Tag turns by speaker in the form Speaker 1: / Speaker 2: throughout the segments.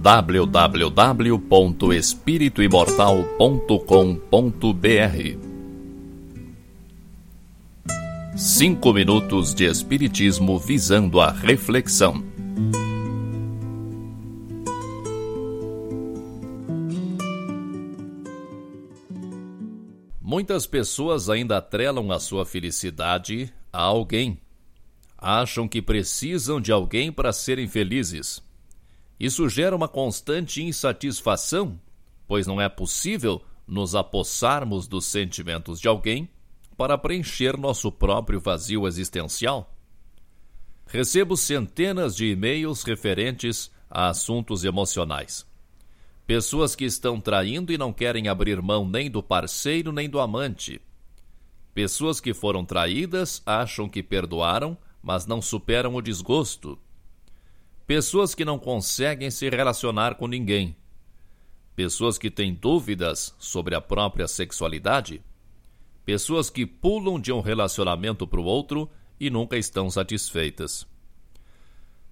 Speaker 1: www.espirituimortal.com.br Cinco minutos de Espiritismo visando a reflexão. Muitas pessoas ainda atrelam a sua felicidade a alguém. Acham que precisam de alguém para serem felizes. Isso gera uma constante insatisfação, pois não é possível nos apossarmos dos sentimentos de alguém para preencher nosso próprio vazio existencial? Recebo centenas de e-mails referentes a assuntos emocionais. Pessoas que estão traindo e não querem abrir mão nem do parceiro nem do amante. Pessoas que foram traídas acham que perdoaram, mas não superam o desgosto. Pessoas que não conseguem se relacionar com ninguém. Pessoas que têm dúvidas sobre a própria sexualidade Pessoas que pulam de um relacionamento para o outro e nunca estão satisfeitas.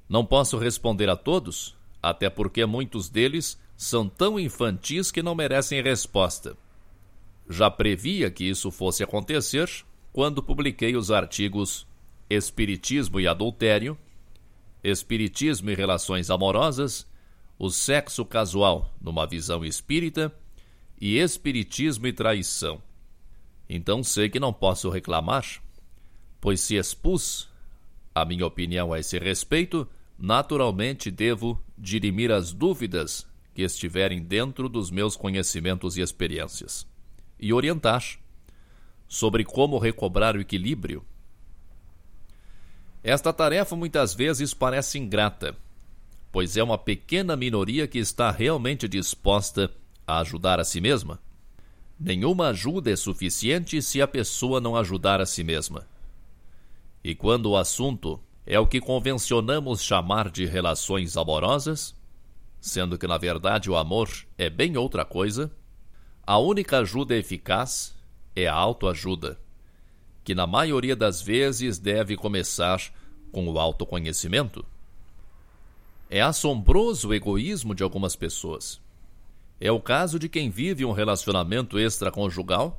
Speaker 1: Não posso responder a todos, até porque muitos deles são tão infantis que não merecem resposta. Já previa que isso fosse acontecer quando publiquei os artigos Espiritismo e Adultério, Espiritismo e Relações Amorosas, o Sexo Casual numa Visão Espírita e Espiritismo e Traição. Então sei que não posso reclamar, pois se expus a minha opinião a esse respeito, naturalmente devo dirimir as dúvidas que estiverem dentro dos meus conhecimentos e experiências e orientar sobre como recobrar o equilíbrio. Esta tarefa muitas vezes parece ingrata, pois é uma pequena minoria que está realmente disposta a ajudar a si mesma Nenhuma ajuda é suficiente se a pessoa não ajudar a si mesma. E quando o assunto é o que convencionamos chamar de relações amorosas, sendo que na verdade o amor é bem outra coisa, a única ajuda eficaz é a autoajuda, que na maioria das vezes deve começar com o autoconhecimento. É assombroso o egoísmo de algumas pessoas é o caso de quem vive um relacionamento extraconjugal,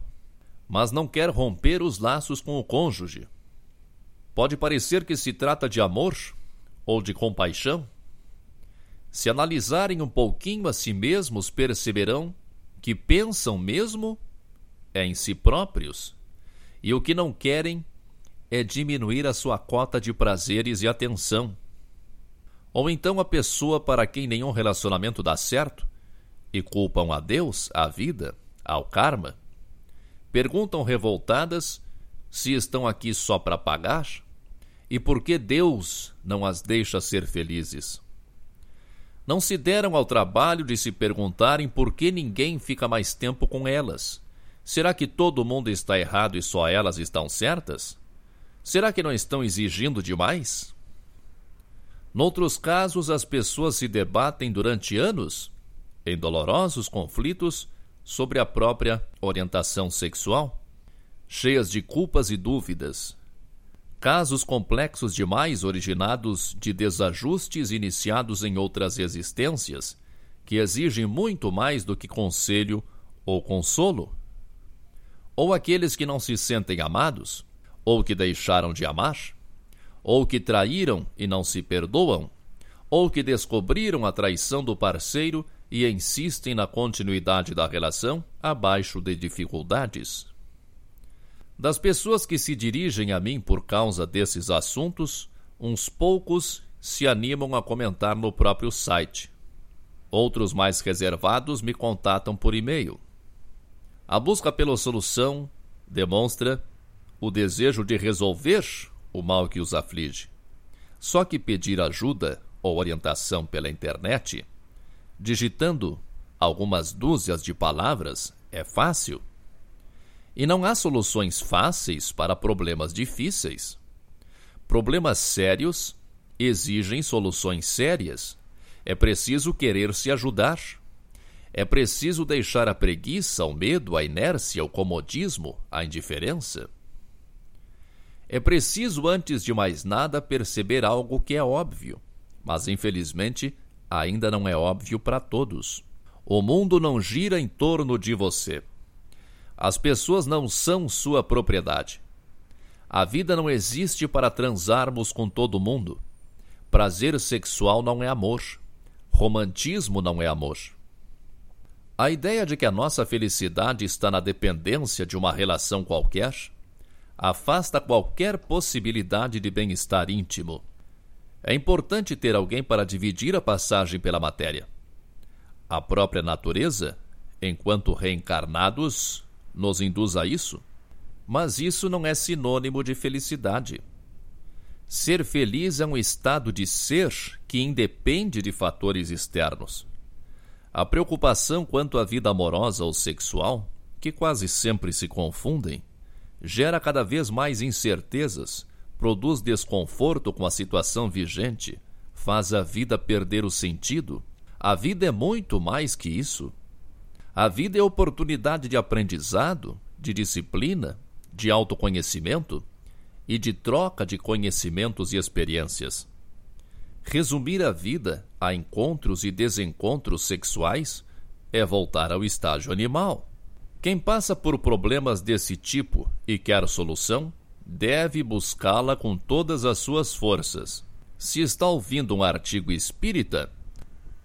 Speaker 1: mas não quer romper os laços com o cônjuge. Pode parecer que se trata de amor ou de compaixão. Se analisarem um pouquinho a si mesmos, perceberão que pensam mesmo é em si próprios e o que não querem é diminuir a sua cota de prazeres e atenção. Ou então a pessoa para quem nenhum relacionamento dá certo e culpam a Deus, a vida, ao karma? Perguntam revoltadas se estão aqui só para pagar? E por que Deus não as deixa ser felizes? Não se deram ao trabalho de se perguntarem por que ninguém fica mais tempo com elas. Será que todo mundo está errado e só elas estão certas? Será que não estão exigindo demais? Noutros casos, as pessoas se debatem durante anos em dolorosos conflitos sobre a própria orientação sexual, cheias de culpas e dúvidas. Casos complexos demais originados de desajustes iniciados em outras existências, que exigem muito mais do que conselho ou consolo. Ou aqueles que não se sentem amados, ou que deixaram de amar, ou que traíram e não se perdoam, ou que descobriram a traição do parceiro e insistem na continuidade da relação abaixo de dificuldades. Das pessoas que se dirigem a mim por causa desses assuntos, uns poucos se animam a comentar no próprio site. Outros mais reservados me contatam por e-mail. A busca pela solução demonstra o desejo de resolver o mal que os aflige. Só que pedir ajuda ou orientação pela internet digitando algumas dúzias de palavras é fácil. E não há soluções fáceis para problemas difíceis. Problemas sérios exigem soluções sérias. É preciso querer se ajudar. É preciso deixar a preguiça, o medo, a inércia, o comodismo, a indiferença. É preciso, antes de mais nada, perceber algo que é óbvio, mas infelizmente ainda não é óbvio para todos. O mundo não gira em torno de você. As pessoas não são sua propriedade. A vida não existe para transarmos com todo mundo. Prazer sexual não é amor. Romantismo não é amor. A ideia de que a nossa felicidade está na dependência de uma relação qualquer afasta qualquer possibilidade de bem-estar íntimo. É importante ter alguém para dividir a passagem pela matéria. A própria natureza, enquanto reencarnados, nos induz a isso, mas isso não é sinônimo de felicidade. Ser feliz é um estado de ser que independe de fatores externos. A preocupação quanto à vida amorosa ou sexual, que quase sempre se confundem, gera cada vez mais incertezas, produz desconforto com a situação vigente, faz a vida perder o sentido. A vida é muito mais que isso. A vida é oportunidade de aprendizado, de disciplina, de autoconhecimento e de troca de conhecimentos e experiências. Resumir a vida a encontros e desencontros sexuais é voltar ao estágio animal. Quem passa por problemas desse tipo e quer solução, deve buscá-la com todas as suas forças. Se está ouvindo um artigo espírita,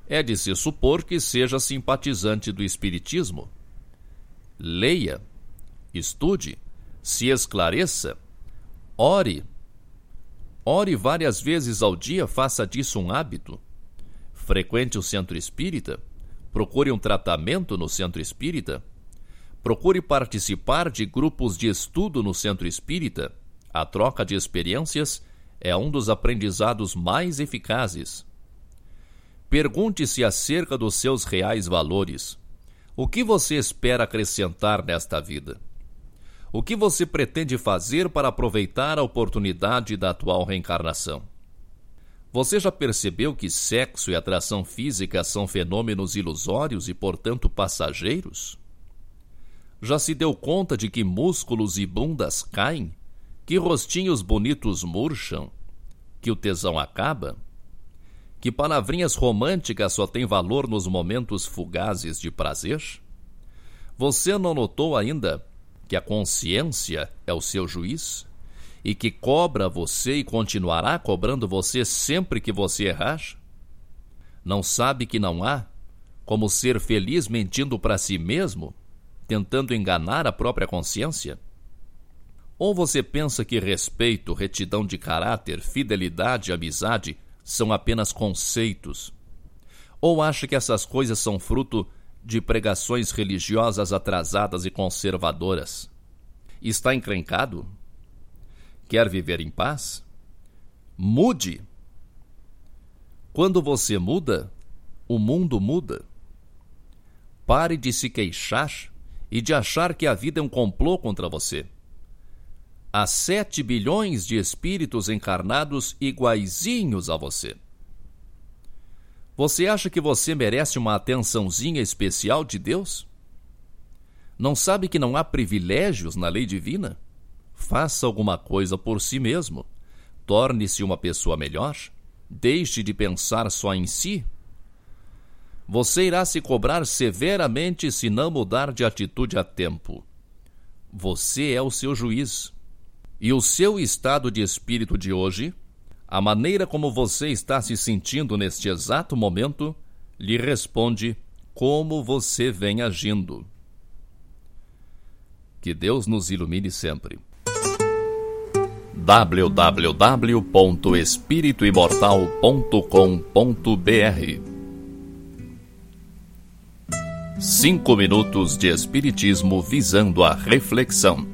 Speaker 1: é de se supor que seja simpatizante do espiritismo. Leia, estude, se esclareça, ore. Ore várias vezes ao dia, faça disso um hábito. Frequente o centro espírita, procure um tratamento no centro espírita Procure participar de grupos de estudo no centro espírita. A troca de experiências é um dos aprendizados mais eficazes. Pergunte-se acerca dos seus reais valores. O que você espera acrescentar nesta vida? O que você pretende fazer para aproveitar a oportunidade da atual reencarnação? Você já percebeu que sexo e atração física são fenômenos ilusórios e, portanto, passageiros? Já se deu conta de que músculos e bundas caem? Que rostinhos bonitos murcham? Que o tesão acaba? Que palavrinhas românticas só têm valor nos momentos fugazes de prazer? Você não notou ainda que a consciência é o seu juiz? E que cobra você e continuará cobrando você sempre que você errar? Não sabe que não há como ser feliz mentindo para si mesmo? tentando enganar a própria consciência? Ou você pensa que respeito, retidão de caráter, fidelidade e amizade são apenas conceitos? Ou acha que essas coisas são fruto de pregações religiosas atrasadas e conservadoras? Está encrencado? Quer viver em paz? Mude! Quando você muda, o mundo muda. Pare de se queixar e de achar que a vida é um complô contra você. Há sete bilhões de espíritos encarnados iguaizinhos a você. Você acha que você merece uma atençãozinha especial de Deus? Não sabe que não há privilégios na lei divina? Faça alguma coisa por si mesmo. Torne-se uma pessoa melhor. Deixe de pensar só em si você irá se cobrar severamente se não mudar de atitude a tempo. Você é o seu juiz. E o seu estado de espírito de hoje, a maneira como você está se sentindo neste exato momento, lhe responde como você vem agindo. Que Deus nos ilumine sempre www.espirituimortal.com.br Cinco minutos de Espiritismo visando a reflexão.